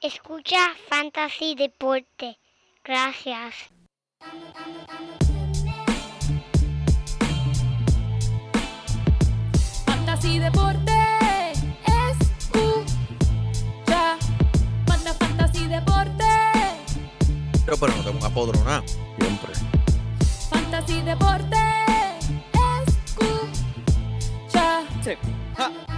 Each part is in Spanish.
Escucha Fantasy Deporte. Gracias. Fantasy Deporte. Escucha. Manda Fantasy Deporte. Pero, pero no te pongas podrona. Siempre. Fantasy Deporte. Escucha. Ja.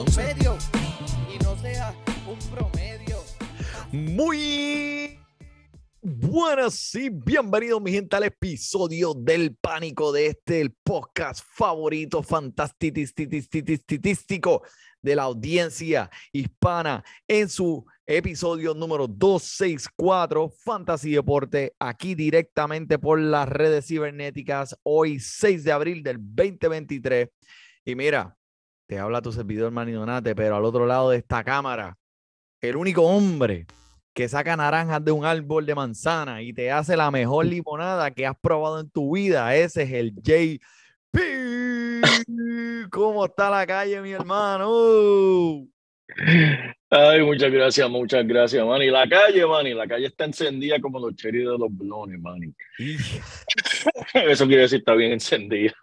Muy buenas y bienvenidos, mi gente, al episodio del pánico de este, el podcast favorito, fantástico de la audiencia hispana en su episodio número 264, Fantasy Deporte, aquí directamente por las redes cibernéticas, hoy 6 de abril del 2023. Y mira, te habla tu servidor Manny pero al otro lado de esta cámara, el único hombre que saca naranjas de un árbol de manzana y te hace la mejor limonada que has probado en tu vida. Ese es el JP. ¿Cómo está la calle, mi hermano? Ay, muchas gracias, muchas gracias, Manny. La calle, Manny, la calle está encendida como los cherries de los blones, Manny. Eso quiere decir está bien encendida.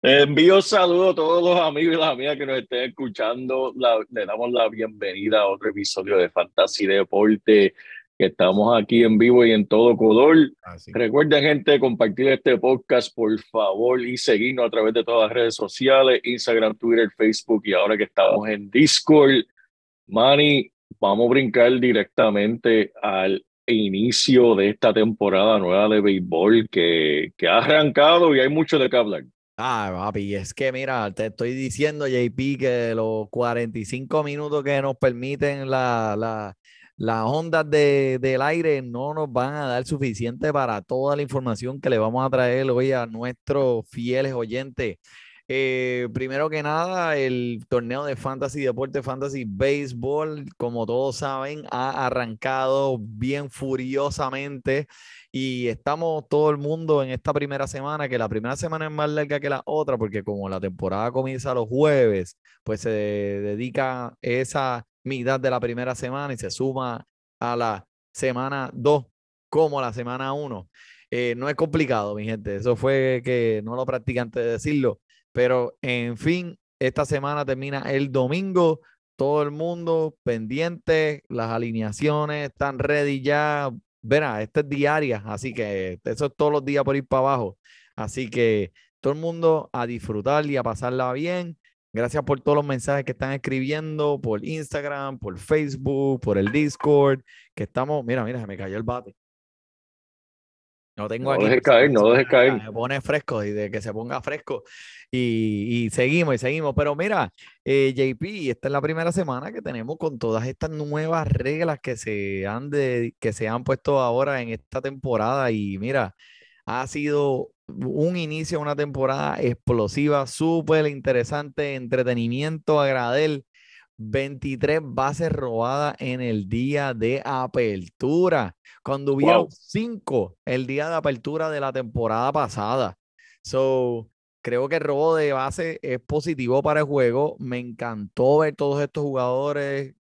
Envío saludos a todos los amigos y las amigas que nos estén escuchando. La- le damos la bienvenida a otro episodio de Fantasy Deporte, que estamos aquí en vivo y en todo color. Así. Recuerden, gente, compartir este podcast, por favor, y seguirnos a través de todas las redes sociales, Instagram, Twitter, Facebook, y ahora que estamos en Discord. Manny, vamos a brincar directamente al inicio de esta temporada nueva de béisbol que, que ha arrancado y hay mucho de qué hablar. Ah, papi, es que mira, te estoy diciendo, JP, que los 45 minutos que nos permiten la, la- las ondas de- del aire no nos van a dar suficiente para toda la información que le vamos a traer hoy a nuestros fieles oyentes. Eh, primero que nada, el torneo de Fantasy Deporte, Fantasy Baseball, como todos saben, ha arrancado bien furiosamente y estamos todo el mundo en esta primera semana, que la primera semana es más larga que la otra, porque como la temporada comienza los jueves, pues se dedica esa mitad de la primera semana y se suma a la semana 2 como la semana 1. no es complicado, mi gente, eso fue que no lo practiqué antes de decirlo, pero en fin, esta semana termina el domingo. Todo el mundo pendiente, las alineaciones están ready ya. Verá, esta es diaria, así que eso es todos los días por ir para abajo. Así que todo el mundo a disfrutar y a pasarla bien. Gracias por todos los mensajes que están escribiendo por Instagram, por Facebook, por el Discord, que estamos, mira, mira, se me cayó el bate. No tengo No dejes caer, no dejes caer. Se pone fresco y de que se ponga fresco. Y, y seguimos y seguimos. Pero mira, eh, JP, esta es la primera semana que tenemos con todas estas nuevas reglas que se han de, que se han puesto ahora en esta temporada. Y mira, ha sido un inicio una temporada explosiva, súper interesante, entretenimiento, agradel. 23 bases robadas en el día de apertura, cuando hubieron Wow. 5 el día de apertura de la temporada pasada. So, creo que el robo de base es positivo para el juego. Me encantó ver todos estos jugadores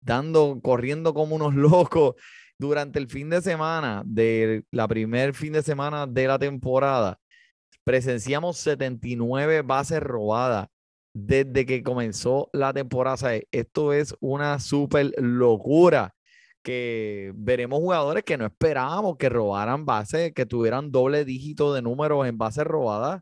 dando, corriendo como unos locos durante el fin de semana, de la primer fin de semana de la temporada. Presenciamos 79 bases robadas desde que comenzó la temporada. O sea, esto es una súper locura que veremos jugadores que no esperábamos que robaran bases, que tuvieran doble dígito de números en bases robadas.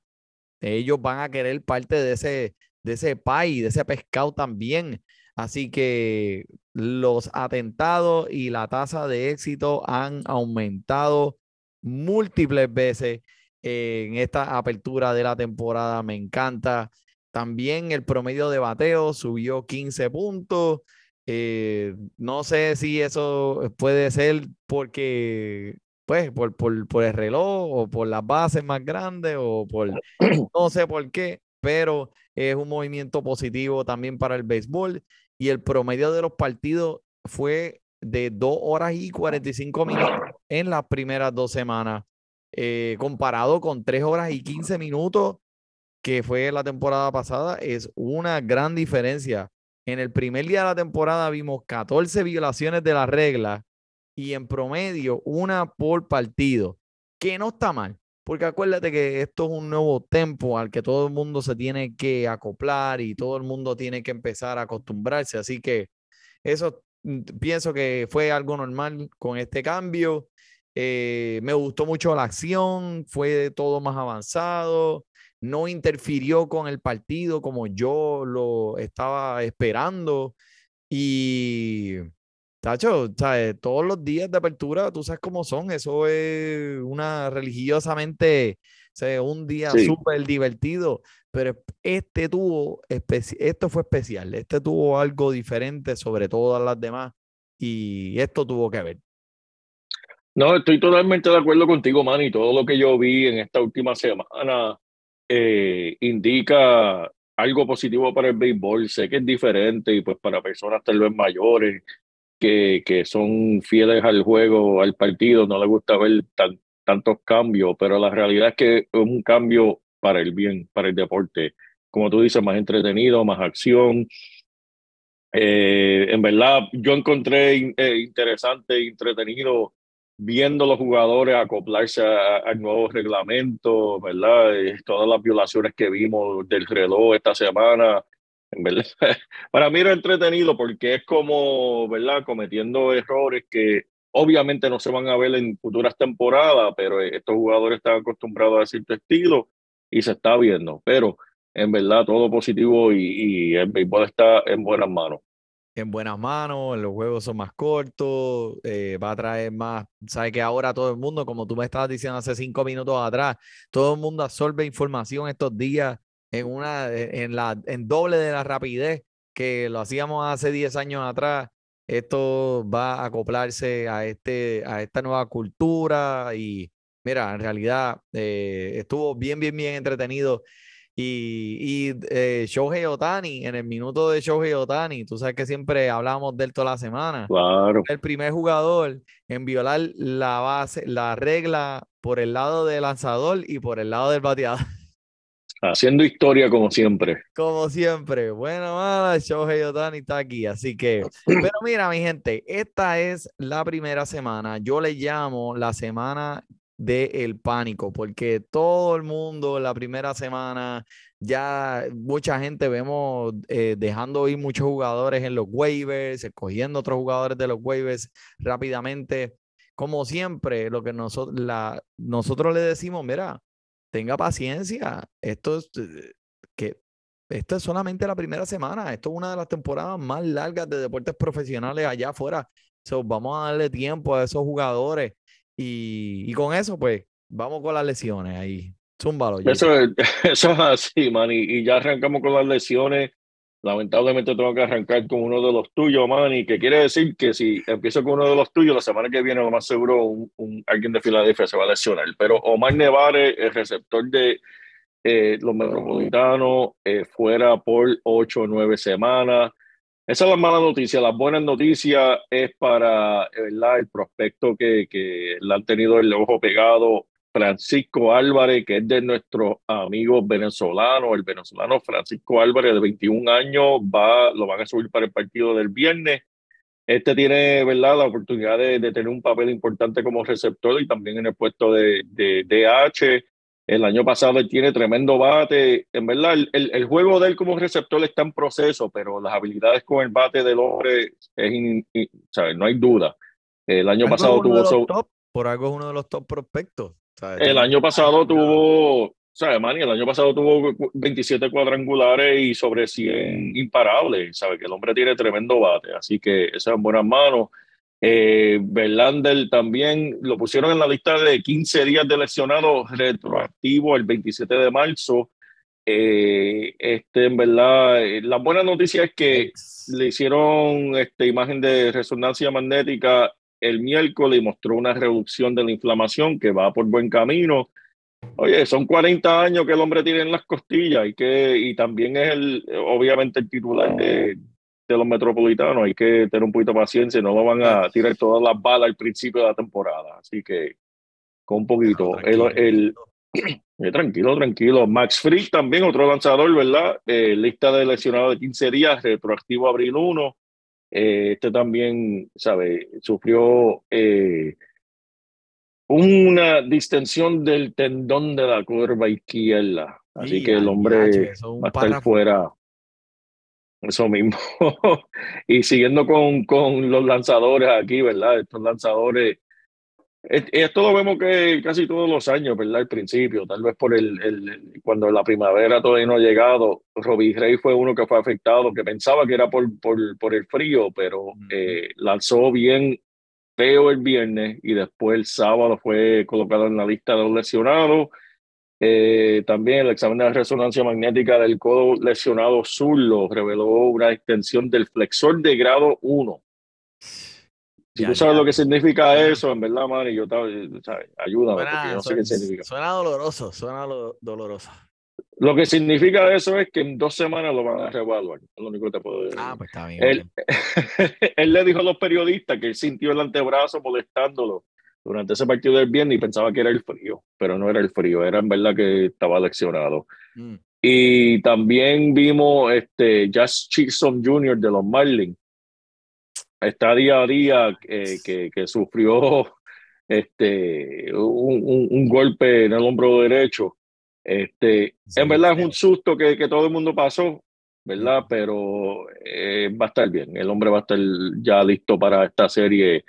Ellos van a querer parte de ese, de ese pay, de ese pescado también. Así que los atentados y la tasa de éxito han aumentado múltiples veces en esta apertura de la temporada. Me encanta. También el promedio de bateo subió 15 puntos. Eh, no sé si eso puede ser porque, pues, por, por, por el reloj o por las bases más grandes o por, no sé por qué, pero es un movimiento positivo también para el béisbol y el promedio de los partidos fue de 2 horas y 45 minutos en las primeras dos semanas, eh, comparado con 3 horas y 15 minutos que fue la temporada pasada, es una gran diferencia. En el primer día de la temporada vimos 14 violaciones de la regla y en promedio una por partido, que no está mal, porque acuérdate que esto es un nuevo tempo al que todo el mundo se tiene que acoplar y todo el mundo tiene que empezar a acostumbrarse, así que eso mm, pienso que fue algo normal con este cambio. Eh, me gustó mucho la acción, fue todo más avanzado no interfirió con el partido como yo lo estaba esperando. Y, Tacho, ¿sabes? todos los días de apertura, tú sabes cómo son. Eso es una religiosamente, un día súper divertido. Pero este tuvo, esto fue especial. Este tuvo algo diferente sobre todas las demás. Y esto tuvo que ver. No, estoy totalmente de acuerdo contigo, Manny. Todo lo que yo vi en esta última semana eh, indica algo positivo para el béisbol. Sé que es diferente y pues para personas tal vez mayores que, que son fieles al juego, al partido, no les gusta ver tantos cambios, pero la realidad es que es un cambio para el bien, para el deporte. Como tú dices, más entretenido, más acción. Eh, en verdad, yo encontré eh, interesante entretenido viendo los jugadores acoplarse al nuevo reglamento, ¿verdad? Eh, todas las violaciones que vimos del reloj esta semana, verdad, para mí era entretenido porque es como, ¿verdad? Cometiendo errores que obviamente no se van a ver en futuras temporadas, pero estos jugadores están acostumbrados a cierto estilo y se está viendo, pero en verdad todo positivo y, y el béisbol está en buenas manos en buenas manos, los juegos son más cortos, eh, va a traer más, sabes que ahora todo el mundo, como tú me estabas diciendo hace cinco minutos atrás, todo el mundo absorbe información estos días en una, e, en la, en doble de la rapidez que lo hacíamos hace 10 años atrás. Esto va a acoplarse a, este, a esta nueva cultura y mira, en realidad eh, estuvo bien, bien, bien entretenido y, y eh, Shohei Otani, en el minuto de Shohei Otani, tú sabes que siempre hablamos de él toda la semana. Claro. El primer jugador en violar la base, la regla por el lado del lanzador y por el lado del bateador. Haciendo historia como siempre. Como siempre. Bueno, mala, Shohei Otani está aquí. Así que, pero mira, mi gente, esta es la primera semana. Yo le llamo la semana del el pánico, porque todo el mundo la primera semana, ya mucha gente vemos eh, dejando ir muchos jugadores en los waivers, escogiendo otros jugadores de los waivers rápidamente. Como siempre, lo que nosotros, nosotros le decimos, mira, tenga paciencia, esto es, eh, que esto es solamente la primera semana, esto es una de las temporadas más largas de deportes profesionales allá afuera. So, vamos a darle tiempo a esos jugadores y, con eso, pues, vamos con las lesiones ahí. Zúmbalo. Eso es, eso es así, man. Y, ya arrancamos con las lesiones. Lamentablemente tengo que arrancar con uno de los tuyos, man. Y que quiere decir que si empiezo con uno de los tuyos, la semana que viene, lo más seguro, un, alguien de Filadelfia se va a lesionar. Pero Omar Nevare, el receptor de eh, los metropolitanos, eh, fuera por ocho o nueve semanas. Esa es la mala noticia. La buena noticia es para ¿verdad? el prospecto que, que le han tenido el ojo pegado, Francisco Álvarez, que es de nuestros amigos venezolanos. El venezolano Francisco Álvarez, de 21 años, va, lo van a subir para el partido del viernes. Este tiene ¿verdad? la oportunidad de, de tener un papel importante como receptor y también en el puesto de, de DH. El año pasado él tiene tremendo bate. En verdad, el, el, juego de él como receptor está en proceso, pero las habilidades con el bate del hombre, es no hay duda. El año pasado tuvo... top, por algo es uno de los top prospectos. El año pasado tuvo... ¿sabes, Manny? El año pasado tuvo 27 cuadrangulares y sobre 100 imparables. ¿Sabe? Que el hombre tiene tremendo bate. Así que eso es en buenas manos. Eh, Verlander también lo pusieron en la lista de 15 días de lesionado retroactivo el 27 de marzo. eh, este, en verdad, eh, la buena noticia es que le hicieron esta imagen de resonancia magnética el miércoles y mostró una reducción de la inflamación que va por buen camino. Oye, son 40 años que el hombre tiene en las costillas y que y también es el obviamente el titular de, de los metropolitanos. Hay que tener un poquito de paciencia, no lo van a tirar todas las balas al principio de la temporada. Así que con un poquito. el, el, eh, tranquilo, tranquilo. Max Frick también, otro lanzador, ¿verdad? Eh, lista de lesionados de 15 días, retroactivo abril 1. Eh, este también, ¿sabe? Sufrió una distensión del tendón de la curva izquierda. Así que el hombre va a estar fuera. Eso mismo. y siguiendo con, con los lanzadores aquí, ¿verdad? Estos lanzadores esto lo vemos que casi todos los años, ¿verdad? Al principio, tal vez por el, el cuando la primavera todavía no ha llegado, Robbie Rey fue uno que fue afectado, que pensaba que era por, por, por el frío, pero eh, lanzó bien feo el viernes y después el sábado fue colocado en la lista de los lesionados. Eh, también el examen de resonancia magnética del codo lesionado zurdo reveló una extensión del flexor de grado 1 si tú sabes lo que significa eso, en verdad, man, yo ¿sabes? ayúdame, suena, porque yo no sé qué significa. Suena doloroso, suena doloroso. Lo que significa eso es que en dos semanas lo van a reevaluar. Es lo único que te puedo decir. Ah, pues está bien. Él, él le dijo a los periodistas que él sintió el antebrazo molestándolo durante ese partido del viernes y pensaba que era el frío, pero no era el frío, era en verdad que estaba leccionado. Mm. Y también vimos este Jazz Chisholm Jr. de los Marlins, está día a día eh, que, que, sufrió este, un, un, golpe en el hombro derecho. Este, en verdad es un susto que, que, todo el mundo pasó, ¿verdad? Pero eh, va a estar bien. El hombre va a estar ya listo para esta serie.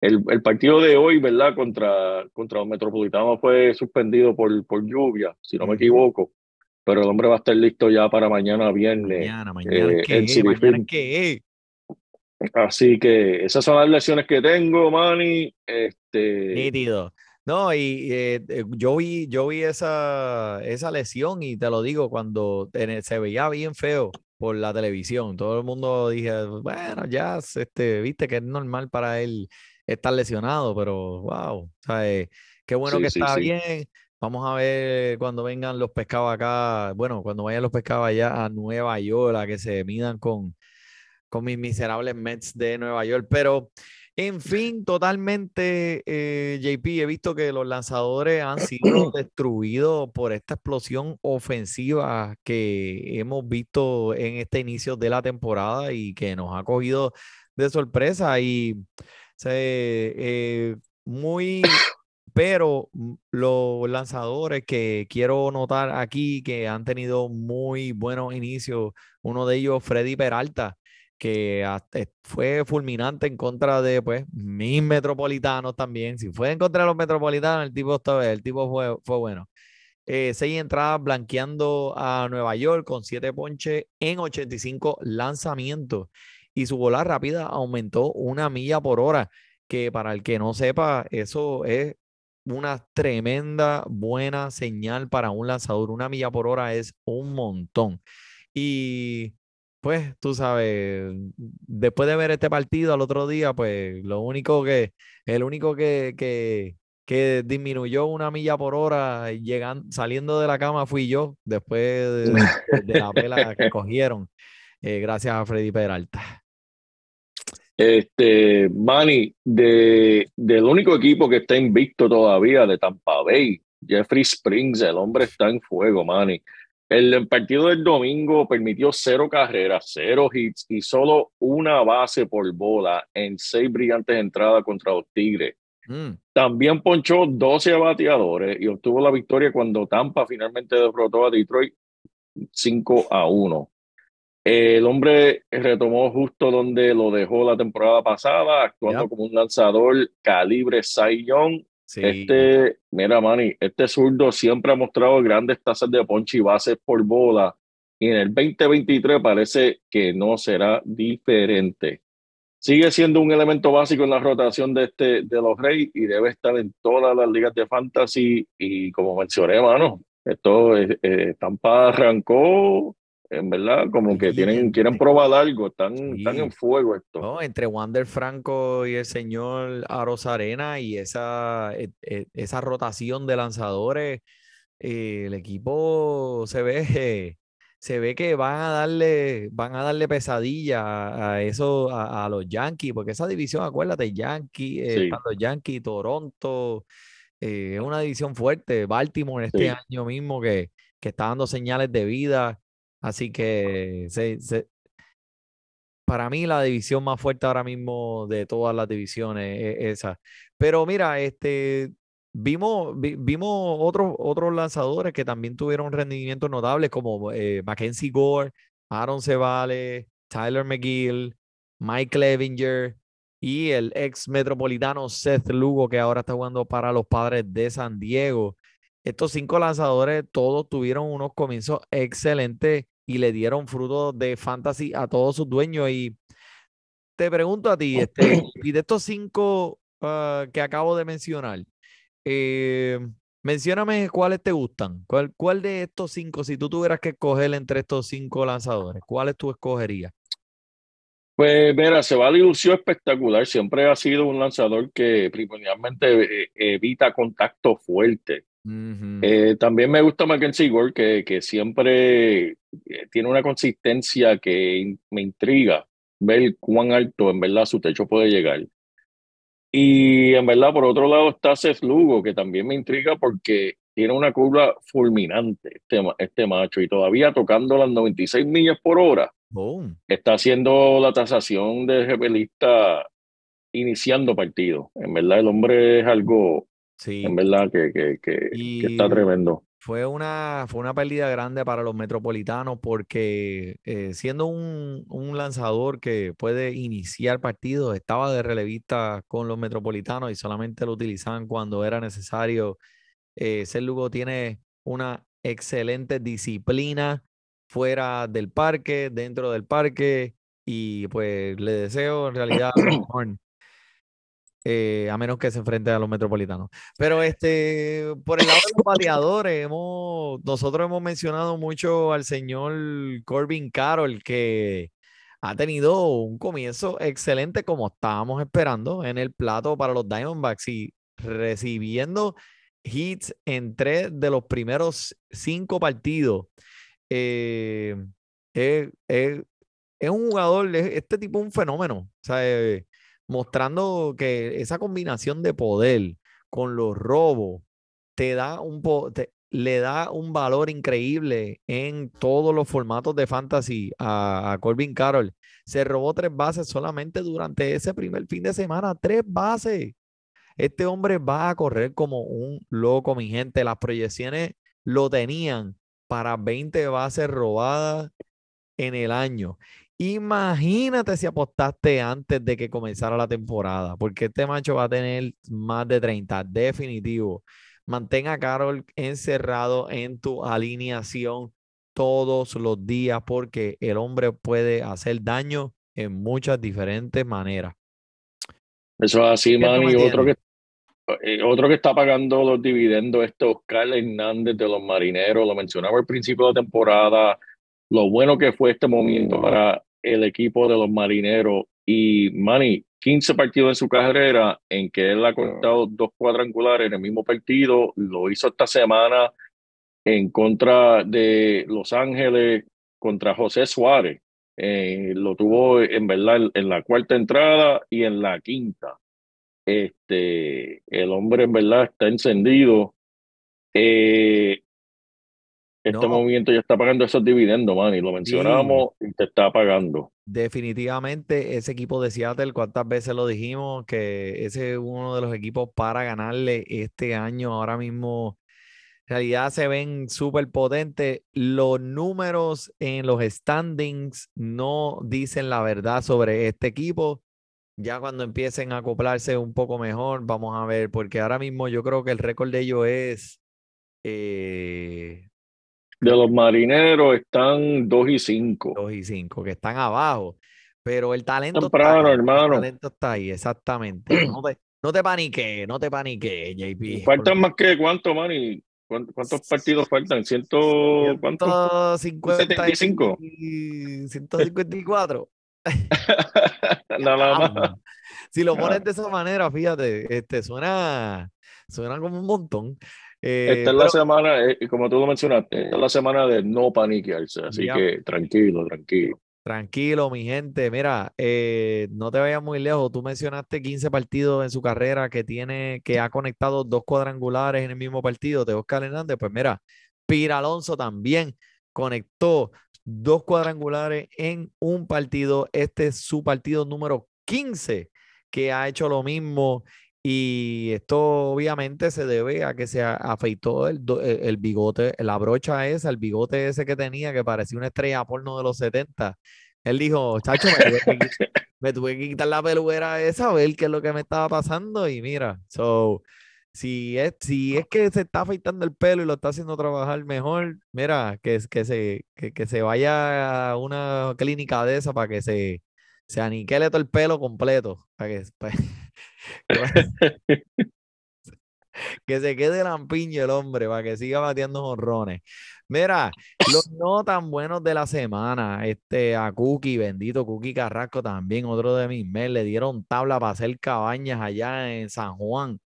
El, el partido de hoy, ¿verdad? Contra, contra los Metropolitanos fue suspendido por, por lluvia, si no me equivoco. Pero el hombre va a estar listo ya para mañana viernes. Mañana, mañana, eh, ¿qué? ¿Mañana qué? Así que esas son las lecciones que tengo, Manny. Este... Nítido. No, y eh, eh, yo vi, yo vi esa, esa lesión y te lo digo, cuando se veía bien feo por la televisión, todo el mundo dije, bueno, ya, este, viste que es normal para él estar lesionado, pero wow, ¿sabes? qué bueno que está bien. Vamos a ver cuando vengan los pescados acá, bueno, cuando vayan los pescados allá a Nueva York, a que se midan con, con mis miserables Mets de Nueva York. Pero, en fin, totalmente, eh, JP, he visto que los lanzadores han sido destruidos por esta explosión ofensiva que hemos visto en este inicio de la temporada y que nos ha cogido de sorpresa y eh, muy pero los lanzadores que quiero notar aquí que han tenido muy buenos inicios, uno de ellos Freddy Peralta, que fue fulminante en contra de pues mis metropolitanos también. Si fue en contra de los metropolitanos, el tipo, el tipo fue, fue bueno. Eh, seis entradas blanqueando a Nueva York con siete ponches en 85 lanzamientos. Y su bola rápida aumentó una milla por hora, que para el que no sepa, eso es una tremenda buena señal para un lanzador. Una milla por hora es un montón. Y pues tú sabes, después de ver este partido al otro día, pues lo único que, el único que, que, que disminuyó una milla por hora llegando, saliendo de la cama fui yo, después de, la pela que cogieron, eh, gracias a Freddy Peralta. Este, Manny, de, del único equipo que está invicto todavía de Tampa Bay, Jeffrey Springs, el hombre está en fuego, Manny. El partido del domingo permitió cero carreras, cero hits y solo una base por bola en seis brillantes entradas contra los Tigres. Mm. También ponchó 12 bateadores y obtuvo la victoria cuando Tampa finalmente derrotó a Detroit 5 a 1. El hombre retomó justo donde lo dejó la temporada pasada, actuando como un lanzador calibre Cy Young este, mira, Manny, este zurdo siempre ha mostrado grandes tasas de ponche y bases por bola. Y en el 2023 parece que no será diferente. Sigue siendo un elemento básico en la rotación de, este, de los Reyes y debe estar en todas las ligas de fantasy. Y como mencioné, mano, Esto, eh, eh, Tampa arrancó, en verdad, como que tienen, quieren probar algo, están, están Sí. en fuego esto. No, entre Wander Franco y el señor Aros Arena y esa, e- e- esa rotación de lanzadores, eh, el equipo se ve, se ve que van a darle, van a darle pesadilla a, a eso, a, a los Yankees, porque esa división, acuérdate, Yankees, eh, Sí. están los Yankees, Toronto, eh, es una división fuerte, Baltimore este Sí. año mismo que, que está dando señales de vida, así que para mí la división más fuerte ahora mismo de todas las divisiones es esa. Pero mira, este vimos, vi- vimos otros, otros lanzadores que también tuvieron rendimientos notables, como eh, Mackenzie Gore, Aaron Cevale, Tyler McGill, Mike Clevinger y el ex metropolitano Seth Lugo, que ahora está jugando para los padres de San Diego. Estos cinco lanzadores todos tuvieron unos comienzos excelentes y le dieron fruto de fantasy a todos sus dueños. Y te pregunto a ti, este, y de estos cinco ah, que acabo de mencionar, eh, mencióname cuáles te gustan. ¿Cuál, cuál de estos cinco, si tú tuvieras que escoger entre estos cinco lanzadores, cuáles tú escogerías? Pues mira, se va lució espectacular. Siempre ha sido un lanzador que primordialmente eh, evita contacto fuerte. Eh, también me gusta Mackenzie Gore, que, que siempre eh, tiene una consistencia que me intriga ver cuán alto en verdad su techo puede llegar. Y en verdad, por otro lado, está Seth Lugo, que también me intriga porque tiene una curva fulminante este, este macho y todavía tocando las 96 millas por hora Boom. está haciendo la tasación de repelista iniciando partido. En verdad, el hombre es algo, Sí. en verdad, que, que, que, que está tremendo. Fue una, fue una pérdida grande para los metropolitanos porque eh, siendo un, un lanzador que puede iniciar partidos, estaba de relevista con los metropolitanos y solamente lo utilizaban cuando era necesario. Eh, Ser Lugo tiene una excelente disciplina fuera del parque, dentro del parque y pues le deseo en realidad eh, a menos que se enfrente a los metropolitanos. Pero este, por el lado de los bateadores, hemos, nosotros hemos mencionado mucho al señor Corbin Carroll, que ha tenido un comienzo excelente como estábamos esperando en el plato para los Diamondbacks y recibiendo hits en tres de los primeros cinco partidos. Eh, es, un jugador, es- este tipo es un fenómeno, o sea, eh, mostrando que esa combinación de poder con los robos te da un te- le da un valor increíble en todos los formatos de fantasy a, a Corbin Carroll. Se robó tres bases solamente durante ese primer fin de semana, tres bases. Este hombre va a correr como un loco, mi gente. Las proyecciones lo tenían para 20 bases robadas en el año. Imagínate si apostaste antes de que comenzara la temporada, porque este macho va a tener más de 30, definitivo. Mantén a Carol encerrado en tu alineación todos los días, porque el hombre puede hacer daño en muchas diferentes maneras. Eso es así, ¿Qué tú man. Y otro que, eh, otro que está pagando los dividendos, este Oscar Hernández de los Marineros, lo mencionaba al principio de la temporada, lo bueno que fue este momento para el equipo de los Marineros. Y, Manny, 15 partidos en su carrera en que él ha conectado dos cuadrangulares en el mismo partido, lo hizo esta semana en contra de Los Ángeles, contra José Suárez. Eh, lo tuvo en verdad en, en la cuarta entrada y en la quinta. Este, el hombre en verdad está encendido. Eh, este No. movimiento ya está pagando esos dividendos, man, y lo mencionamos y te está pagando. Definitivamente ese equipo de Seattle, cuántas veces lo dijimos, que ese es uno de los equipos para ganarle este año. Ahora mismo, en realidad se ven súper potentes. Los números en los standings no dicen la verdad sobre este equipo. Ya cuando empiecen a acoplarse un poco mejor, vamos a ver, porque ahora mismo yo creo que el récord de ellos es eh, De los marineros están 2 y 5. 2 y 5, que están abajo. Pero el talento está ahí, el hermano. talento está ahí, exactamente. No te, no te paniques, no te paniques, JP. Faltan más que cuánto, man, y ¿Cuántos, cuántos partidos faltan? ¿Ciento cuántos? 155. 154. Nada más. Si lo pones de esa manera, fíjate, este, suena, suena como un montón. Eh, esta es la semana, eh, como tú lo mencionaste, esta es la semana de no paniquearse, así que tranquilo, tranquilo. Tranquilo, mi gente. Mira, eh, no te vayas muy lejos. Tú mencionaste 15 partidos en su carrera que tiene, que ha conectado dos cuadrangulares en el mismo partido de Oscar Hernández. Pues mira, Pira Alonso también conectó dos cuadrangulares en un partido. Este es su partido número 15 que ha hecho lo mismo. Y esto obviamente se debe a que se afeitó el, el, bigote, la brocha esa, el bigote ese que tenía que parecía una estrella porno de los 70. Él dijo, chacho, me tuve que, qui- me tuve que quitar la peluera esa, a ver qué es lo que me estaba pasando. Y mira, so, si es, si es que se está afeitando el pelo y lo está haciendo trabajar mejor, mira, que, que, se, que, que se vaya a una clínica de esa para que se, se aniquile todo el pelo completo. Para que, pa- que que se quede lampiño el hombre para que siga batiendo jonrones. Mira, los no tan buenos de la semana, este, a Cookie, bendito Cookie Carrasco también, otro de mis mails, le dieron tabla para hacer cabañas allá en San Juan.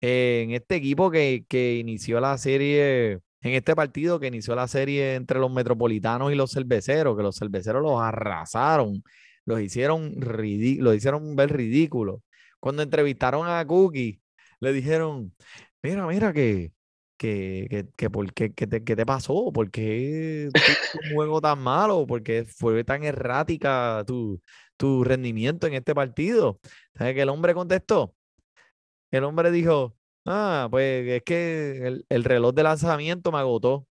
Eh, en este equipo que, que inició la serie, en este partido que inició la serie entre los metropolitanos y los cerveceros, que los cerveceros los arrasaron, los hicieron, los hicieron ver ridículos. Cuando entrevistaron a Cookie, le dijeron, mira, mira, que, que, que, que por que te, te pasó? ¿Por qué un juego tan malo? ¿Por qué fue tan errática tu, tu rendimiento en este partido? ¿Sabes que el hombre contestó? El hombre dijo, ah, pues es que el, el reloj de lanzamiento me agotó.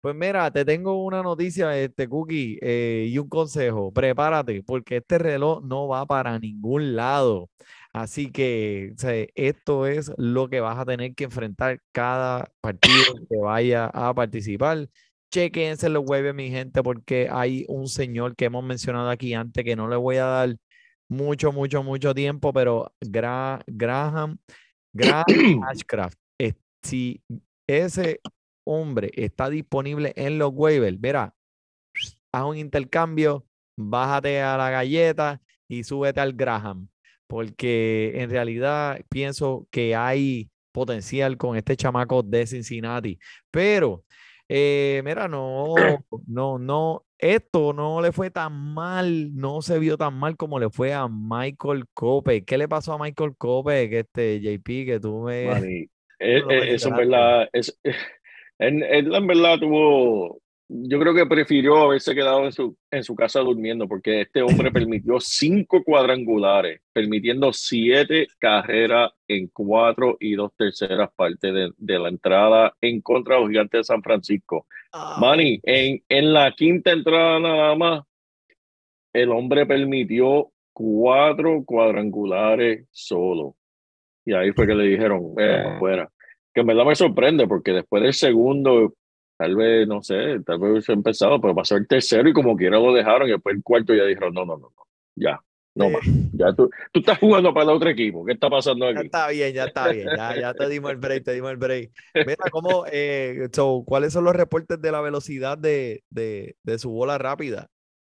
Pues mira, te tengo una noticia, este Cookie, eh, y un consejo. Prepárate, porque este reloj no va para ningún lado. Así que o sea, esto es lo que vas a tener que enfrentar cada partido que vaya a participar. Chequense los webs, mi gente, porque hay un señor que hemos mencionado aquí antes que no le voy a dar mucho, mucho, mucho tiempo, pero Gra- Graham, Graham Ashcraft, es- si ese hombre está disponible en los waivers, mira, haz un intercambio, bájate a la galleta y súbete al Graham, porque en realidad pienso que hay potencial con este chamaco de Cincinnati, pero eh, mira, no, no, no, esto no le fue tan mal, no se vio tan mal como le fue a Michael Cope. ¿Qué le pasó a Michael Cope? Que este JP, que tú me... Eh, eh, eso en verdad, él, él en verdad tuvo, yo creo que prefirió haberse quedado en su, en su casa durmiendo, porque este hombre permitió cinco cuadrangulares, permitiendo siete carreras en cuatro y dos terceras partes de, de la entrada en contra de los gigantes de San Francisco. Manny, en, en la quinta entrada nada más, el hombre permitió cuatro cuadrangulares solo. Y ahí fue que le dijeron, eh, Ah. fuera. Que en verdad me sorprende porque después del segundo, tal vez, no sé, tal vez hubiese empezado, pero pasó el tercero y como quiera lo dejaron y después el cuarto ya dijeron, no, no, no, no, ya, no Eh. más. Ya tú, tú estás jugando para el otro equipo. ¿Qué está pasando Ya aquí? está bien, ya está bien, ya, ya te dimos el break, te dimos el break. Mira, ¿cómo, eh, so, ¿cuáles son los reportes de la velocidad de, de, de su bola rápida?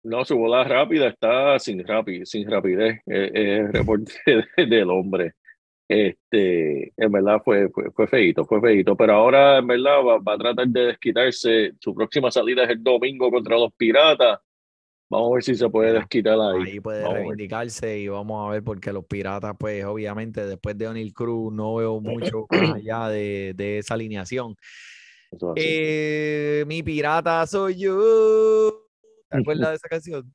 No, su bola rápida está sin, rapi, sin rapidez. Es el reporte de- del hombre. Este, en verdad fue, fue, fue feíto, fue feíto. Pero ahora, en verdad, va, va a tratar de desquitarse. Su próxima salida es el domingo contra los Piratas. Vamos a ver si se puede desquitar ahí. Ahí puede Vamos reivindicarse y vamos a ver porque los piratas, pues obviamente después de O'Neal Cruz no veo mucho más allá de, de esa alineación. Es. Eh, mi pirata soy yo. ¿Te acuerdas de esa canción?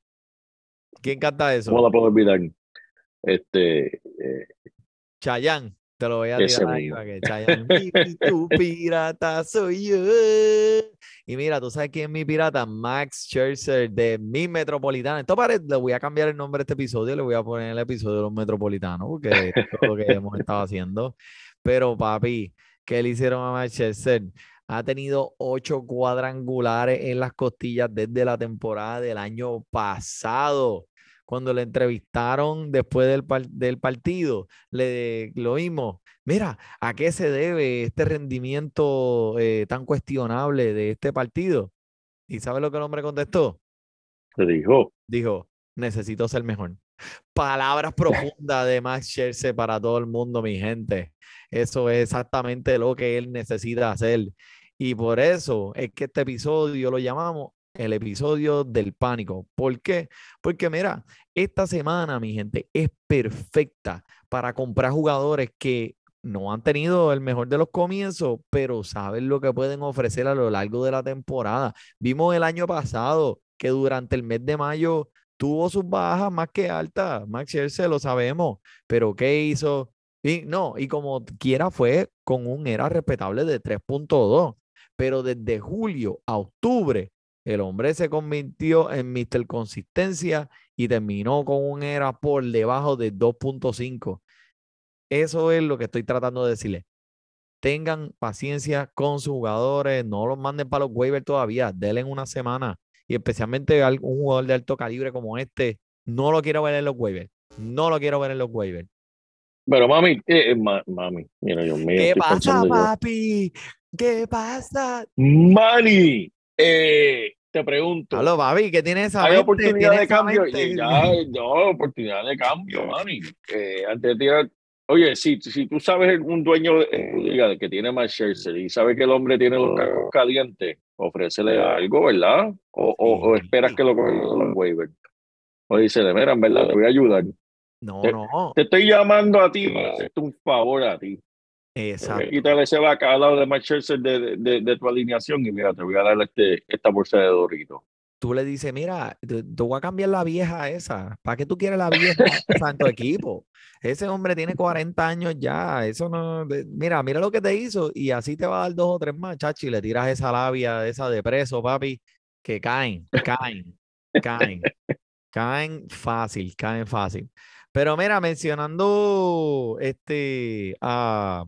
¿Quién canta eso? ¿Cómo la puedo olvidar? Este, eh, Chayanne. Te lo voy a tirar ahí para que Chayanne. "Mi- mi- tu pirata soy yo. Y mira, tú sabes quién es mi pirata, Max Scherzer de mi Metropolitano. Esto parece, le voy a cambiar el nombre de este episodio, le voy a poner el episodio de los Metropolitanos, porque es lo que hemos estado haciendo. Pero papi, ¿qué le hicieron a Max Scherzer? Ha tenido ocho cuadrangulares en las costillas desde la temporada del año pasado. Cuando le entrevistaron después del, par- del partido, le lo mismo. Mira, ¿a qué se debe este rendimiento eh, tan cuestionable de este partido? ¿Y sabe lo que el hombre contestó? Te dijo. Dijo, necesito ser mejor. Palabras profundas de Max Scherzer para todo el mundo, mi gente. Eso es exactamente lo que él necesita hacer. Y por eso es que este episodio lo llamamos el episodio del pánico. ¿Por qué? Porque mira, esta semana, mi gente, es perfecta para comprar jugadores que no han tenido el mejor de los comienzos, pero saben lo que pueden ofrecer a lo largo de la temporada. Vimos el año pasado que durante el mes de mayo tuvo sus bajas más que altas. Max Scherzer lo sabemos, pero ¿qué hizo? Y no, y como quiera fue con un era respetable de 3.2, pero desde julio a octubre el hombre se convirtió en Mr. Consistencia y terminó con un era por debajo de 2.5. Eso es lo que estoy tratando de decirle. Tengan paciencia con sus jugadores, no los manden para los waivers todavía, denle una semana. Y especialmente al- un jugador de alto calibre como este, no lo quiero ver en los waivers. No lo quiero ver en los waivers. Pero mami, eh, ma- mami, mira, Dios mío. ¿Qué pasa, yo. papi? ¿Qué pasa? Manny, eh, te pregunto. Aló, papi, ¿qué tiene esa Hay mente? oportunidad ¿Tiene de esa cambio. mente? Ya, no, oportunidad de cambio, Manny. Eh, antes de tirar. Oye, si, si tú sabes un dueño de que tiene más Scherzer y sabes que el hombre tiene los cacos calientes, ofrécele algo, ¿verdad? O, o, esperas que lo cojan los waivers. O dice, mira, en verdad, te voy a ayudar. No, Te- no. Te estoy llamando a ti para hacerte un favor a ti. Exacto. Quítale ese bacalao de Max Scherzer de, de, de, de tu alineación y mira, te voy a dar este, esta bolsa de Doritos. Tú le dices, mira, te, te voy a cambiar la vieja esa. ¿Para qué tú quieres la vieja en tu equipo? Ese hombre tiene 40 años ya. Eso no. Mira, mira lo que te hizo. Y así te va a dar dos o tres más, chachi. Le tiras esa labia, esa de preso, papi, que caen, caen, caen. Caen fácil, caen fácil. Pero mira, mencionando este a,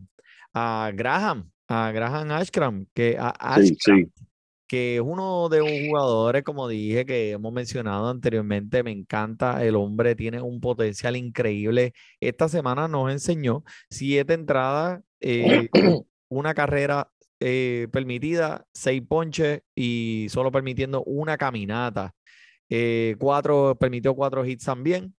a Graham, a Graham Ashcram, que a Sí, Ashcram, sí. que es uno de los jugadores, como dije, que hemos mencionado anteriormente, me encanta, el hombre tiene un potencial increíble. Esta semana nos enseñó siete entradas, eh, una carrera eh, permitida, seis ponches y solo permitiendo una caminata. Eh, cuatro, permitió cuatro hits también.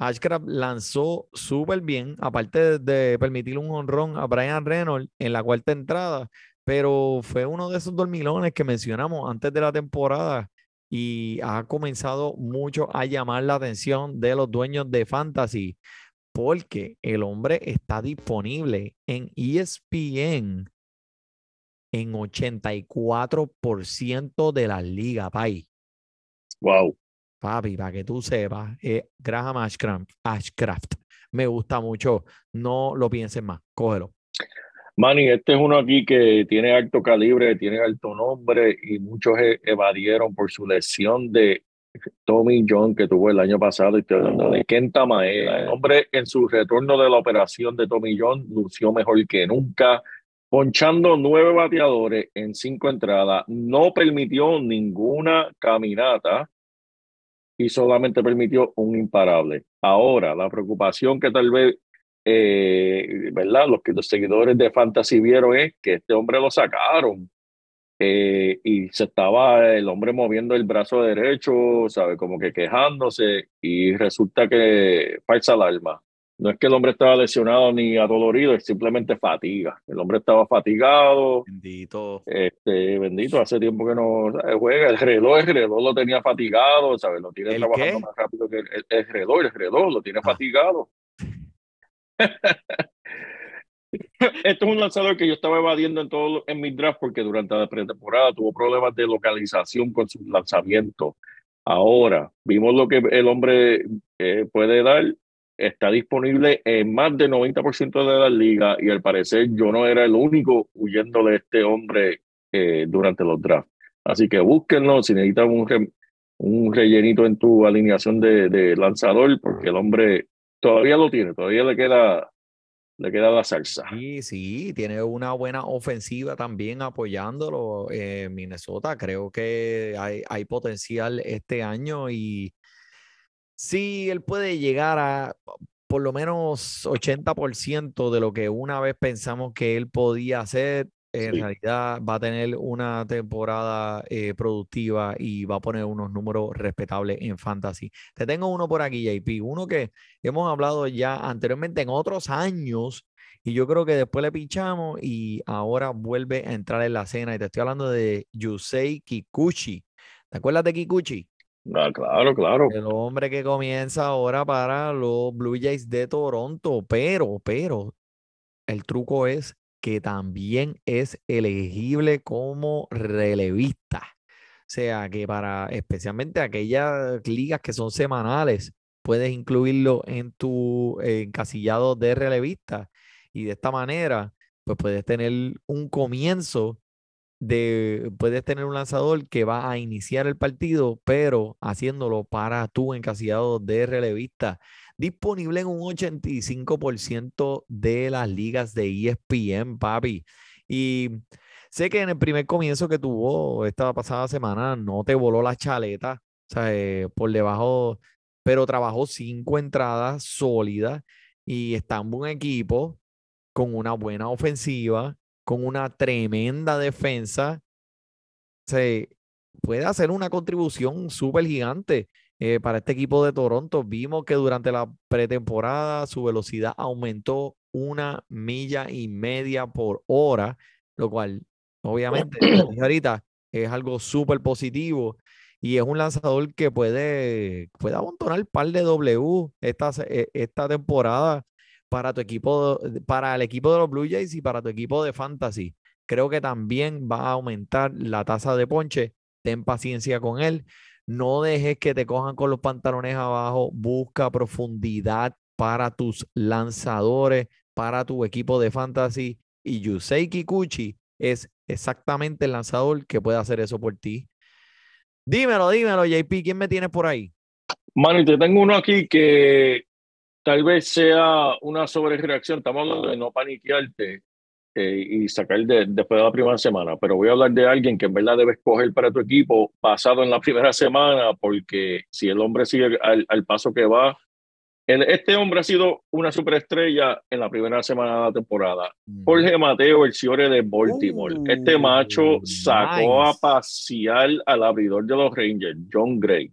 Ashcraft lanzó súper bien, aparte de, permitir un honrón a Brian Reynolds en la cuarta entrada, pero fue uno de esos dormilones que mencionamos antes de la temporada y ha comenzado mucho a llamar la atención de los dueños de Fantasy porque el hombre está disponible en ESPN en 84% de la liga, país. Wow. Papi, para que tú sepas, eh, Graham Ashcraft, Ashcraft me gusta mucho. No lo pienses más, cógelo. Manny, este es uno aquí que tiene alto calibre, tiene alto nombre y muchos e- evadieron por su lesión de Tommy John que tuvo el año pasado. Y estoy hablando de Kenta Maeda. El hombre en su retorno de la operación de Tommy John lució mejor que nunca, ponchando nueve bateadores en cinco entradas. No permitió ninguna caminata y solamente permitió un imparable. Ahora, la preocupación que tal vez eh, ¿verdad? Los que los seguidores de Fantasy vieron es que este hombre lo sacaron eh, y se estaba el hombre moviendo el brazo derecho, ¿sabe? Como que quejándose y resulta que falsa alarma. No es que el hombre estaba lesionado ni adolorido, es simplemente fatiga. El hombre estaba fatigado, Bendito. este, bendito, hace tiempo que no juega. El reloj, el reloj lo tenía fatigado, ¿sabes? Lo tiene ¿El trabajando qué? más rápido que el, el- el reloj, el reloj lo tiene Ah. fatigado. Esto es un lanzador que yo estaba evadiendo en todo en mi draft porque durante la pretemporada tuvo problemas de localización con sus lanzamientos. Ahora vimos lo que el hombre eh, puede dar. Está disponible en más del 90% de la liga y al parecer yo no era el único huyendo de este hombre eh, durante los drafts. Así que búsquenlo si necesitan un, re- un rellenito en tu alineación de, de lanzador porque el hombre todavía lo tiene, todavía le queda le queda la salsa. Sí, sí, tiene una buena ofensiva también apoyándolo en Minnesota. Creo que hay, hay potencial este año y Sí, él puede llegar a por lo menos 80% de lo que una vez pensamos que él podía hacer. En Sí. realidad va a tener una temporada eh, productiva y va a poner unos números respetables en fantasy. Te tengo uno por aquí, JP, uno que hemos hablado ya anteriormente en otros años y yo creo que después le pinchamos y ahora vuelve a entrar en la cena. Y te estoy hablando de Yusei Kikuchi. ¿Te acuerdas de Kikuchi? Ah, claro, claro. El hombre que comienza ahora para los Blue Jays de Toronto, pero, pero, el truco es que también es elegible como relevista. O sea, que para especialmente aquellas ligas que son semanales, puedes incluirlo en tu encasillado de relevista y de esta manera, pues puedes tener un comienzo de, puedes tener un lanzador que va a iniciar el partido, pero haciéndolo para tu encasillado de relevista. Disponible en un 85% de las ligas de ESPN, papi. Y sé que en el primer comienzo que tuvo esta pasada semana no te voló la chaleta, o sea, eh, por debajo, pero trabajó cinco entradas sólidas y está en buen equipo con una buena ofensiva, con una tremenda defensa, se puede hacer una contribución súper gigante eh, para este equipo de Toronto. Vimos que durante la pretemporada su velocidad aumentó una milla y media por hora, lo cual obviamente, ahorita, es algo súper positivo. Y es un lanzador que puede, puede amontonar el par de W esta, eh, esta temporada para tu equipo, para el equipo de los Blue Jays y para tu equipo de Fantasy. Creo que también va a aumentar la tasa de ponche. Ten paciencia con él. No dejes que te cojan con los pantalones abajo. Busca profundidad para tus lanzadores, para tu equipo de Fantasy. Y Yusei Kikuchi es exactamente el lanzador que puede hacer eso por ti. Dímelo, dímelo, JP. ¿Quién me tienes por ahí? Mano, te tengo uno aquí que tal vez sea una sobrereacción. Estamos hablando de no paniquearte eh, y sacar de, después de la primera semana, pero voy a hablar de alguien que en verdad debes coger para tu equipo basado en la primera semana, porque si el hombre sigue al, al paso que va, el- este hombre ha sido una superestrella en la primera semana de la temporada. Jorge Mateo, el Ciore de Baltimore. este macho sacó a pasear al abridor de los Rangers, John Gray.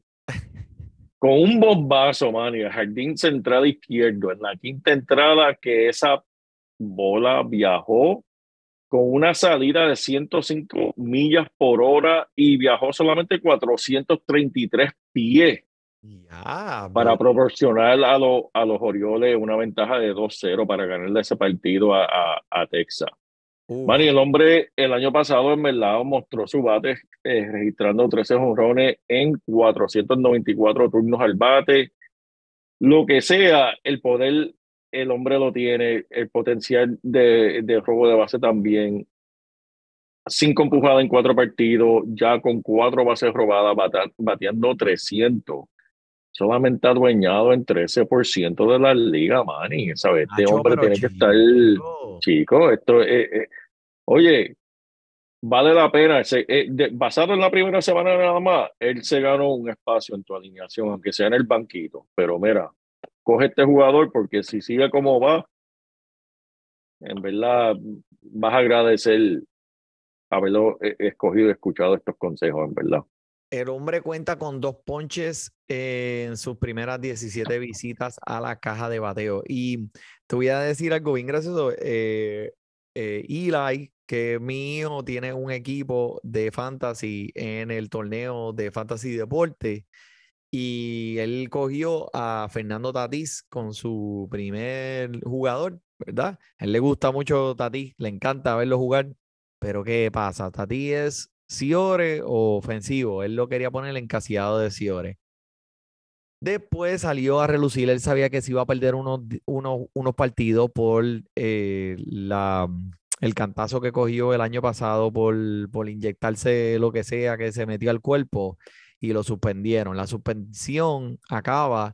Con un bombazo, man, y el jardín central izquierdo, en la quinta entrada, que esa bola viajó con una salida de 105 millas por hora y viajó solamente 433 pies para proporcionar a, los a los Orioles una ventaja de 2-0 para ganarle ese partido a, a, a Texas. Y el hombre el año pasado en verdad mostró su bate eh, registrando 13 jonrones en 494 turnos al bate. Lo que sea, el poder, el hombre lo tiene, el potencial de, de robo de base también. Cinco empujadas en cuatro partidos, ya con cuatro bases robadas, bateando 300. Solamente adueñado en 13% de la liga, Manny. ¿sabes? Este Nacho, hombre tiene que estar chico. Esto es, eh, oye, vale la pena. Se- eh, de- basado en la primera semana nada más, él se ganó un espacio en tu alineación, aunque sea en el banquito. Pero mira, coge este jugador porque si sigue como va, en verdad vas a agradecer haberlo eh, escogido y escuchado estos consejos, en verdad. El hombre cuenta con dos ponches en sus primeras 17 visitas a la caja de bateo. Y te voy a decir algo bien gracioso. eh, eh, Eli, que mi hijo tiene un equipo de fantasy en el torneo de fantasy deporte. Y él cogió a Fernando Tatís con su primer jugador, ¿verdad? A él le gusta mucho Tatís, le encanta verlo jugar. Pero ¿qué pasa? Tatís es Ciore o ofensivo. Él lo quería poner encasillado de Ciore. Después salió a relucir, él sabía que se iba a perder unos, unos, unos partidos por eh, la, el cantazo que cogió el año pasado por, por inyectarse lo que sea que se metió al cuerpo y lo suspendieron. La suspensión acaba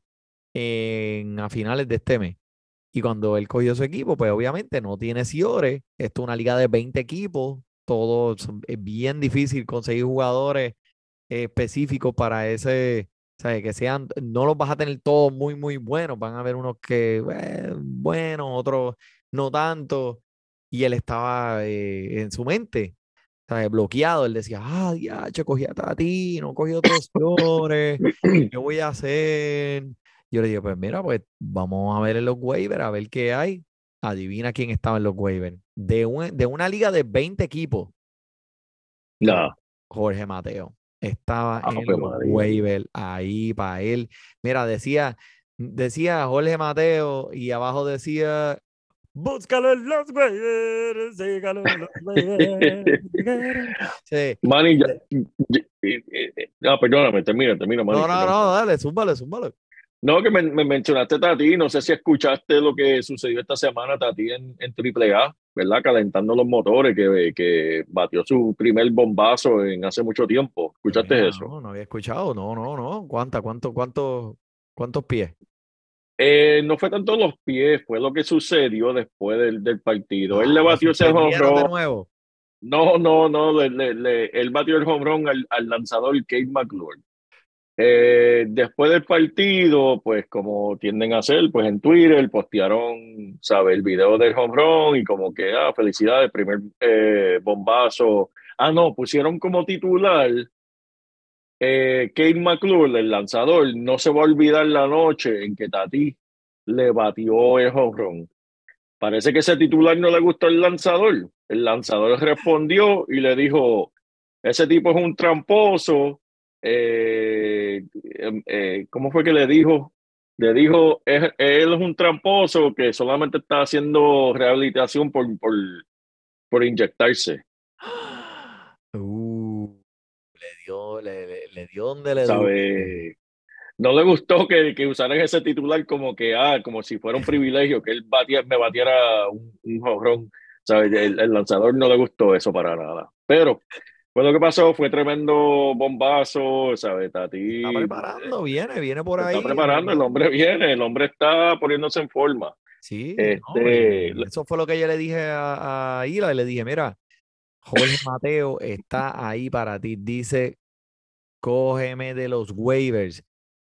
en, a finales de este mes. Y cuando él cogió su equipo, pues obviamente no tiene Ciore. Esto es una liga de 20 equipos. Todo es bien difícil conseguir jugadores específicos para ese, sea, que sean, no los vas a tener todos muy, muy buenos, van a haber unos que, eh, buenos, otros no tanto, y él estaba eh, en su mente, ¿sabes? bloqueado, él decía, ah, ya, yo cogí a Tati, no cogí otros flores, ¿qué voy a hacer? Yo le digo, pues mira, pues vamos a ver en los waivers, a ver qué hay. Adivina quién estaba en los waivers. De, un- de una liga de 20 equipos, No. Jorge Mateo. Estaba en Ave los waivers ahí para él. Mira, decía, decía Jorge Mateo y abajo decía, búscalo en los waivers, sígalo en los waivers. Sí. Manny, ya, ya- eh, eh, no, perdóname, termina, termina, Manny. No, no, no, dale, zúmbale, zúmbale. No, que me, me mencionaste Tati, no sé si escuchaste lo que sucedió esta semana Tati en, en AAA, ¿verdad? Calentando los motores, que, que batió su primer bombazo en hace mucho tiempo. ¿Escuchaste Mira, eso? No, no había escuchado, no, no, no. ¿Cuánta, cuánto, cuánto, cuántos pies? Eh, no fue tanto los pies, fue lo que sucedió después del, del partido. Él le Ah, batió ese nuevo. No, no, no, le, le- le- él batió el home run al, al lanzador Kate McClure. Eh, después del partido, pues como tienden a hacer, pues en Twitter postearon, ¿sabe? El video del home run y como que, ah, felicidades, primer eh, bombazo. Ah, no, pusieron como titular eh, Kate McClure, el lanzador, no se va a olvidar la noche en que Tati le batió el home run. Parece que ese titular no le gustó al lanzador. El lanzador respondió y le dijo, ese tipo es un tramposo. Eh, em, eh, ¿cómo fue que le dijo? Le dijo, "Es- él es un tramposo que solamente está haciendo rehabilitación por, por, por inyectarse. Uh, le dio, le, le- le dio donde le. ¿Sabe? No le gustó que, que usaran ese titular como que, ah, como si fuera un privilegio que él batia- me batiera un, un jonrón. ¿Sabe? El, el lanzador no le gustó eso para nada. Pero, pues lo que pasó fue tremendo bombazo, ¿sabes? Tati Está preparando, viene, viene por ahí. está preparando, el hombre viene, el hombre está poniéndose en forma. Sí, Este, no, eso fue lo que yo le dije a, a Ila, y le dije, mira, Jorge Mateo está ahí para ti. Dice, cógeme de los waivers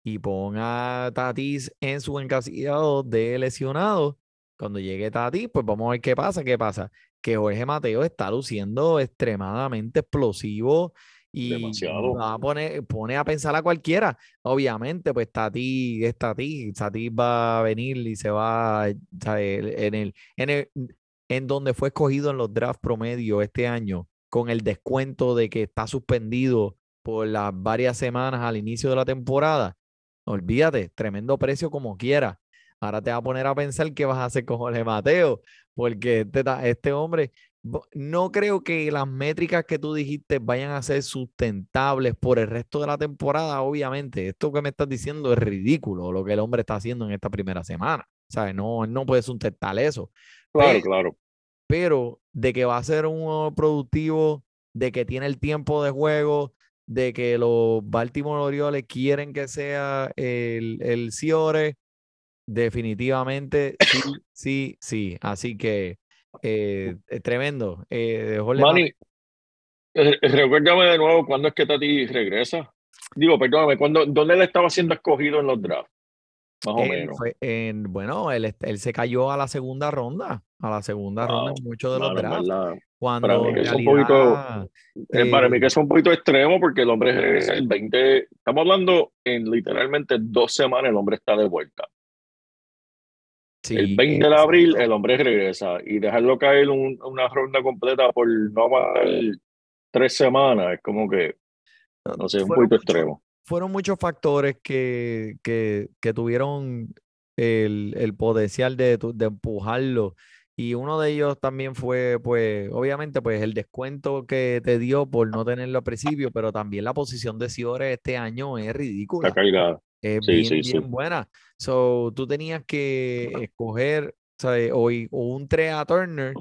y pon a Tatis en su encasillado de lesionado. Cuando llegue Tatis, pues vamos a ver qué pasa, qué pasa. Que Jorge Mateo está luciendo extremadamente explosivo y Demasiado. va a poner, pone a pensar a cualquiera. Obviamente, pues Tatis es Tatis. Tatis va a venir y se va, ¿sabe? en el, en el, en donde fue escogido en los drafts promedio este año, con el descuento de que está suspendido por las varias semanas al inicio de la temporada. Olvídate, tremendo precio como quiera. Ahora te va a poner a pensar qué vas a hacer con Jorge Mateo, porque este, este hombre, no creo que las métricas que tú dijiste vayan a ser sustentables por el resto de la temporada, obviamente. Esto que me estás diciendo es ridículo, lo que el hombre está haciendo en esta primera semana. ¿Sabes? No, no puede sustentar eso Claro, Pero- claro. pero de que va a ser un productivo, de que tiene el tiempo de juego, de que los Baltimore Orioles quieren que sea el, el Ciore, definitivamente sí, sí, sí. Así que eh, es tremendo. Eh, Manny, eh, eh, recuérdame de nuevo cuándo es que Tati regresa. Digo, perdóname, ¿cuándo, ¿dónde él estaba siendo escogido en los drafts? Más o él menos. fue en- bueno, él, él se cayó a la segunda ronda, a la segunda ronda en muchos de los drafts, verdad, cuando mí en que es un poquito- eh, para mí eh, que es un poquito extremo porque el hombre regresa el 20, estamos hablando en literalmente dos semanas el hombre está de vuelta. El sí, 20 de abril el hombre regresa y dejarlo caer un- una ronda completa por no aguantar tres semanas es como que, no sé, un poquito extremo. fueron muchos factores que, que, que tuvieron el, el potencial de, de empujarlo. Y uno de ellos también fue, pues, obviamente, pues el descuento que te dio por no tenerlo al principio, pero también la posición de Ciore este año es ridícula. Está cargada. Es Sí, bien, sí, sí. bien buena. So, tú tenías que escoger, ¿sabes? O, y- o un Trea Turner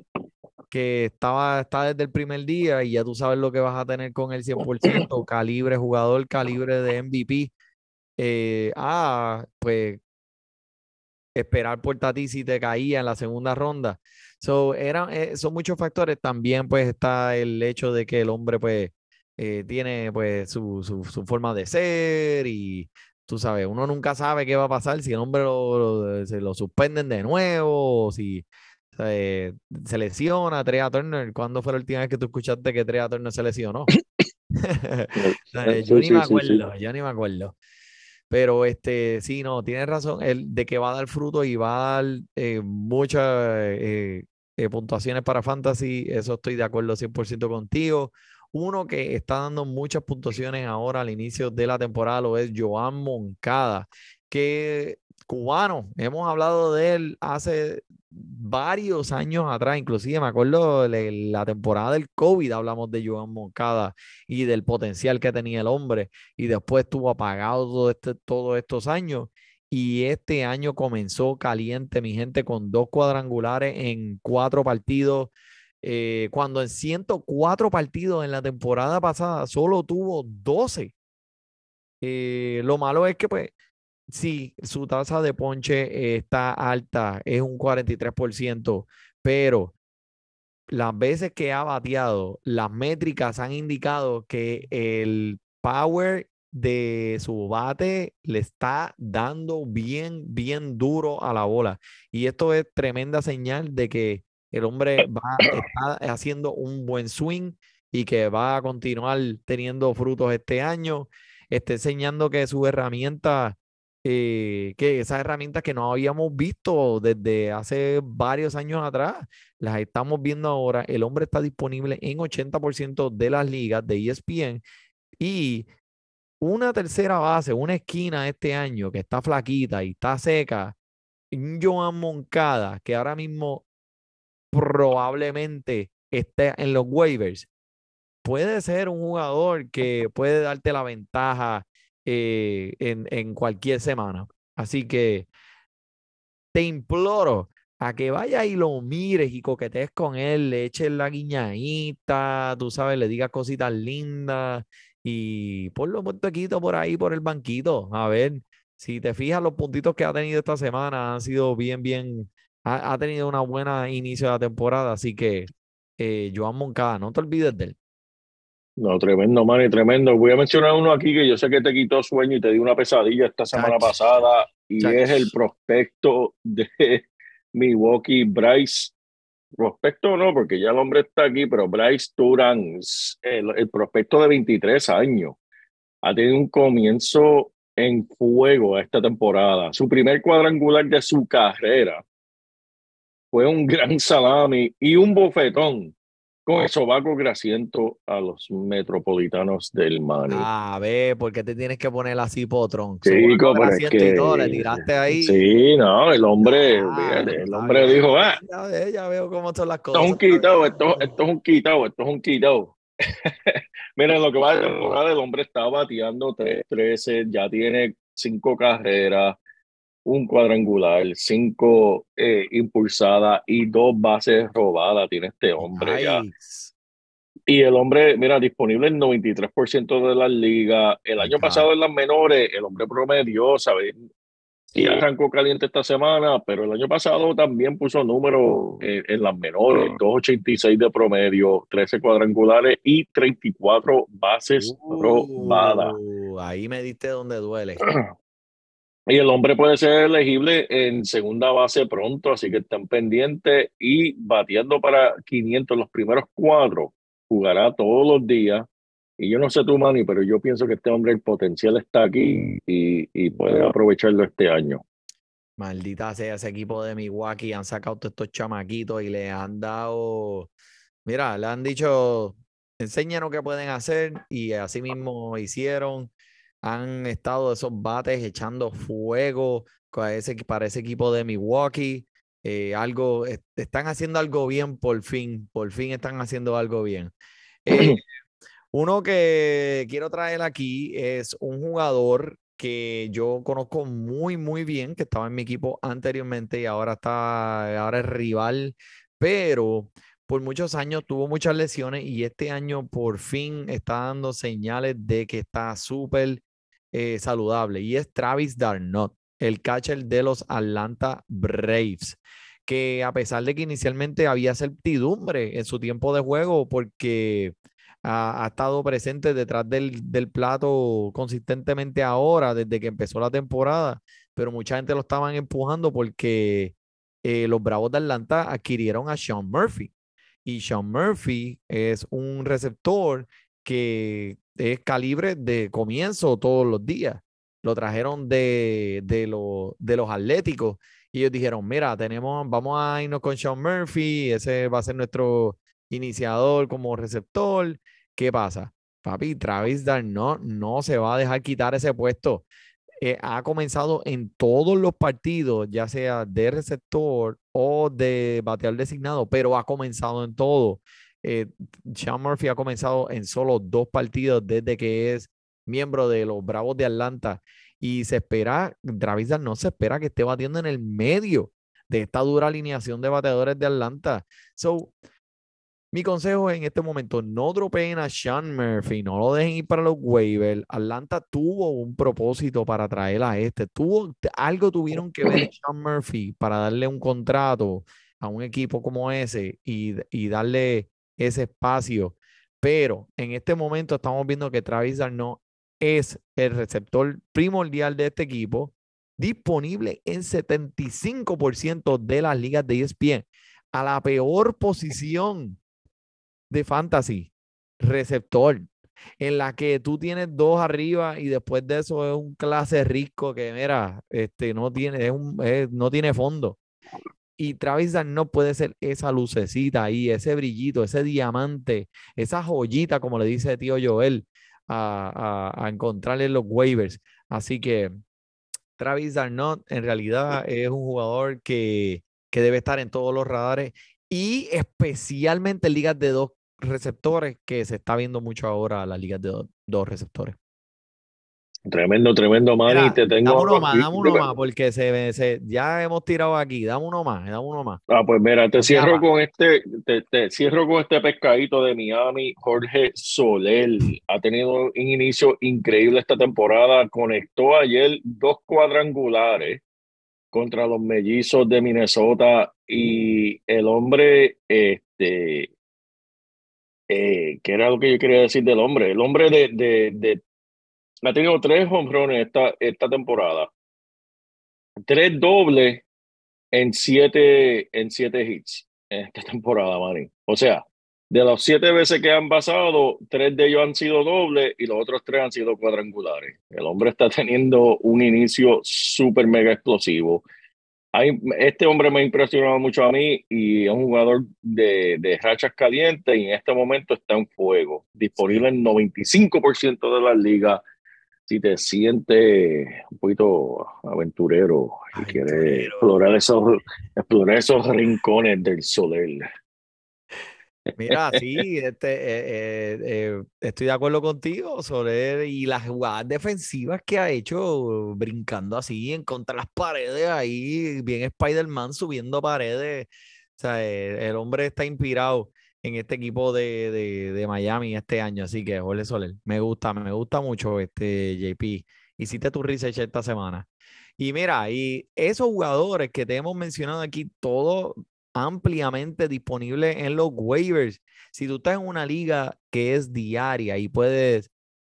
que estaba, está desde el primer día y ya tú sabes lo que vas a tener con el 100%, calibre jugador, calibre de MVP. Eh, ah, pues esperar por Tati si te caía en la segunda ronda. So, eran, eh, son muchos factores. También pues está el hecho de que el hombre pues eh, tiene pues su, su, su forma de ser y tú sabes, uno nunca sabe qué va a pasar si el hombre lo, lo- se lo suspenden de nuevo, o si eh, se lesiona Trea Turner. ¿Cuándo fue la última vez que tú escuchaste que Trea Turner se lesionó? Eh, yo ni me acuerdo, yo ni me acuerdo. Pero este, sí, no, tienes razón, el de que va a dar fruto y va a dar eh, muchas eh, eh, puntuaciones para Fantasy, eso estoy de acuerdo 100% contigo. Uno que está dando muchas puntuaciones ahora al inicio de la temporada lo es Joan Moncada, que cubano, hemos hablado de él hace varios años atrás, inclusive me acuerdo de la temporada del COVID, hablamos de Joan Moncada y del potencial que tenía el hombre y después estuvo apagado todo este, todos estos años. Y este año comenzó caliente, mi gente, con dos cuadrangulares en cuatro partidos. Eh, cuando en 104 partidos en la temporada pasada solo tuvo 12. Eh, lo malo es que, pues, sí, su tasa de ponche está alta, es un 43%, pero las veces que ha bateado, las métricas han indicado que el power de su bate le está dando bien, bien duro a la bola. Y esto es tremenda señal de que el hombre va, está haciendo un buen swing y que va a continuar teniendo frutos este año. Está enseñando que sus herramientas, eh, que esas herramientas que no habíamos visto desde hace varios años atrás, las estamos viendo ahora. El hombre está disponible en 80% de las ligas de ESPN y una tercera base, una esquina este año que está flaquita y está seca, Joan Moncada, que ahora mismo probablemente esté en los waivers, puede ser un jugador que puede darte la ventaja eh, en, en cualquier semana. Así que te imploro a que vayas y lo mires y coquetees con él, le eches la guiñadita, tú sabes, le digas cositas lindas y ponlo un taquito por ahí, por el banquito. A ver, si te fijas, los puntitos que ha tenido esta semana han sido bien, bien, ha, ha tenido una buena inicio de la temporada, así que eh, Joan Moncada, no te olvides de él. No, tremendo, Manny, tremendo. Voy a mencionar uno aquí que yo sé que te quitó sueño y te dio una pesadilla esta semana Chach. pasada y Chach. es el prospecto de Milwaukee, Bryce. Prospecto no, porque ya el hombre está aquí, pero Bryce Turan, el, el prospecto de 23 años, ha tenido un comienzo en fuego esta temporada. Su primer cuadrangular de su carrera fue un gran salami y un bofetón con el sobaco grasiento a los metropolitanos del Mani. A ver, ¿por qué te tienes que poner así, Potrón? Chico, pero es grasiento y todo, le que- tiraste ahí. Sí, no, el hombre, Ah, fíjate, el hombre bien. dijo, ah, Ya, ve- ya veo cómo son las esto cosas. es un quitado, esto, esto es un quitado, esto es un quitado. Miren, lo que va de temporada, el hombre está bateando 3-13, ya tiene cinco carreras, un cuadrangular, cinco eh, impulsadas y dos bases robadas tiene este hombre ya. Yikes. Y el hombre, mira, disponible en 93% de las ligas. El año Ajá. pasado en las menores, el hombre promedió, ¿sabes? Y arrancó caliente esta semana, pero el año pasado también puso números en, en las menores, 2.86 de promedio, 13 cuadrangulares y 34 bases robadas. Uh, ahí me diste donde duele. Y el hombre puede ser elegible en segunda base pronto, así que estén pendientes y bateando para 500 los primeros cuatro, jugará todos los días. Y yo no sé tú, Manny, pero yo pienso que este hombre, el potencial está aquí y, y puede aprovecharlo este año. Maldita sea ese equipo de Milwaukee, han sacado todos estos chamaquitos y le han dado, mira, le han dicho, enséñanos qué pueden hacer y así mismo hicieron. Han estado esos bates echando fuego ese, para ese equipo de Milwaukee. eh, algo, est- están haciendo algo bien por fin, por fin están haciendo algo bien. Eh, uno que quiero traer aquí es un jugador que yo conozco muy, muy bien, que estaba en mi equipo anteriormente y ahora está, ahora es rival, pero por muchos años tuvo muchas lesiones y este año por fin está dando señales de que está súper eh, saludable y es Travis Darnot, el catcher de los Atlanta Braves que a pesar de que inicialmente había certidumbre en su tiempo de juego porque ha, estado presente detrás del, del plato consistentemente ahora, desde que empezó la temporada, pero mucha gente lo estaban empujando porque eh, los Bravos de Atlanta adquirieron a Sean Murphy. Y Sean Murphy es un receptor que es calibre de comienzo todos los días. Lo trajeron de, de, lo- de los Atléticos y ellos dijeron, mira, tenemos, vamos a irnos con Sean Murphy, ese va a ser nuestro iniciador como receptor. ¿Qué pasa? Papi, Travis Darnot no se va a dejar quitar ese puesto. Eh, ha comenzado en todos los partidos, ya sea de receptor o de bateador designado, pero ha comenzado en todo. Eh, Sean Murphy ha comenzado en solo dos partidos desde que es miembro de los Bravos de Atlanta y se espera, Travis no se espera que esté batiendo en el medio de esta dura alineación de bateadores de Atlanta. So, mi consejo en este momento, no dropeen a Sean Murphy, no lo dejen ir para los waivers. Atlanta tuvo un propósito para traer a este, tuvo algo tuvieron que ver Sean Murphy para darle un contrato a un equipo como ese y, y darle ese espacio. Pero en este momento estamos viendo que Travis Darno es el receptor primordial de este equipo, disponible en 75% de las ligas de ESPN, a la peor posición de fantasy, receptor, en la que tú tienes dos arriba y después de eso es un clase rico que, mira, este, no, tiene, es un, no tiene fondo. Y Travis no puede ser esa lucecita ahí, ese brillito, ese diamante, esa joyita, como le dice tío Joel, a, a, a encontrarle en los waivers. Así que Travis Darnot en realidad es un jugador que, que debe estar en todos los radares y especialmente en ligas de dos receptores, que se está viendo mucho ahora las ligas de do- dos receptores. Tremendo, tremendo, Manny. Mira, te tengo dame uno más, dame uno más, porque se, se- ya hemos tirado aquí. Dame uno más, dame uno más. Ah, pues mira, te cierro con este, te, te cierro con este pescadito de Miami, Jorge Soler. Ha tenido un inicio increíble esta temporada. Conectó ayer dos cuadrangulares contra los mellizos de Minnesota y el hombre, este, eh, ¿qué era lo que yo quería decir del hombre? El hombre de, de, de ha tenido tres hombrones esta, esta temporada. Tres dobles en siete, en siete hits en esta temporada, Manny. O sea, de las siete veces que han pasado, tres de ellos han sido dobles y los otros tres han sido cuadrangulares. El hombre está teniendo un inicio súper mega explosivo. Hay- este hombre me ha impresionado mucho a mí y es un jugador de, de rachas calientes y en este momento está en fuego. Disponible en 95% de las ligas. Si te sientes un poquito aventurero y quieres explorar esos, explorar esos rincones del Soler. Mira, sí, este, eh, eh, eh, estoy de acuerdo contigo, Soler, y las jugadas defensivas que ha hecho brincando así en contra de las paredes, ahí bien Spider-Man subiendo paredes. O sea, el hombre está inspirado en este equipo de, de, de Miami este año, así que Jorge Soler, me gusta, me gusta mucho este JP. Hiciste tu research esta semana. Y mira, y esos jugadores que te hemos mencionado aquí, todos ampliamente disponibles en los waivers. Si tú estás en una liga que es diaria y puedes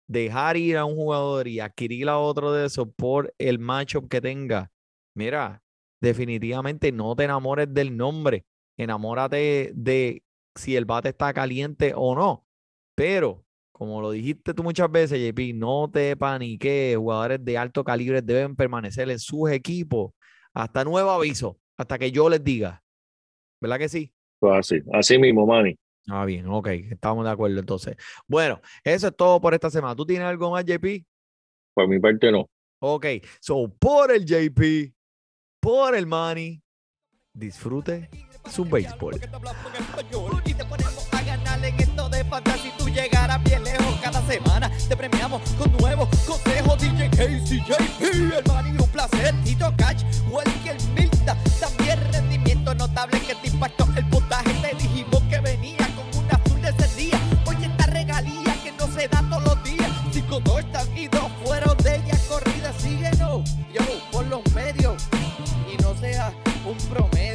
dejar ir a un jugador y adquirir a otro de esos por el matchup que tenga, mira, definitivamente no te enamores del nombre, enamórate de si el bate está caliente o no. Pero, como lo dijiste tú muchas veces, JP, no te paniques, jugadores de alto calibre deben permanecer en sus equipos hasta nuevo aviso, hasta que yo les diga. ¿Verdad que sí? Pues así, así mismo, Manny. Ah, bien, ok, estamos de acuerdo entonces. Bueno, eso es todo por esta semana. ¿Tú tienes algo más, JP? Por mi parte no. Ok, so por el JP, por el Manny, disfrute su béisbol. Y te ponemos a ganar en esto de fantasy. Tú llegarás bien lejos cada semana. Te premiamos con nuevos consejos. DJ Casey, JP, el Manny, un placer. Tito Cash, Welker Milta. También rendimiento notable que te impactó el puntaje. Te dijimos que venía con una azul de ese día. Oye, esta regalía que no se da todos los días. Cinco touchdowns y dos fueron de ella corrida. Síguenos, yo, por los medios. Y no sea un promedio.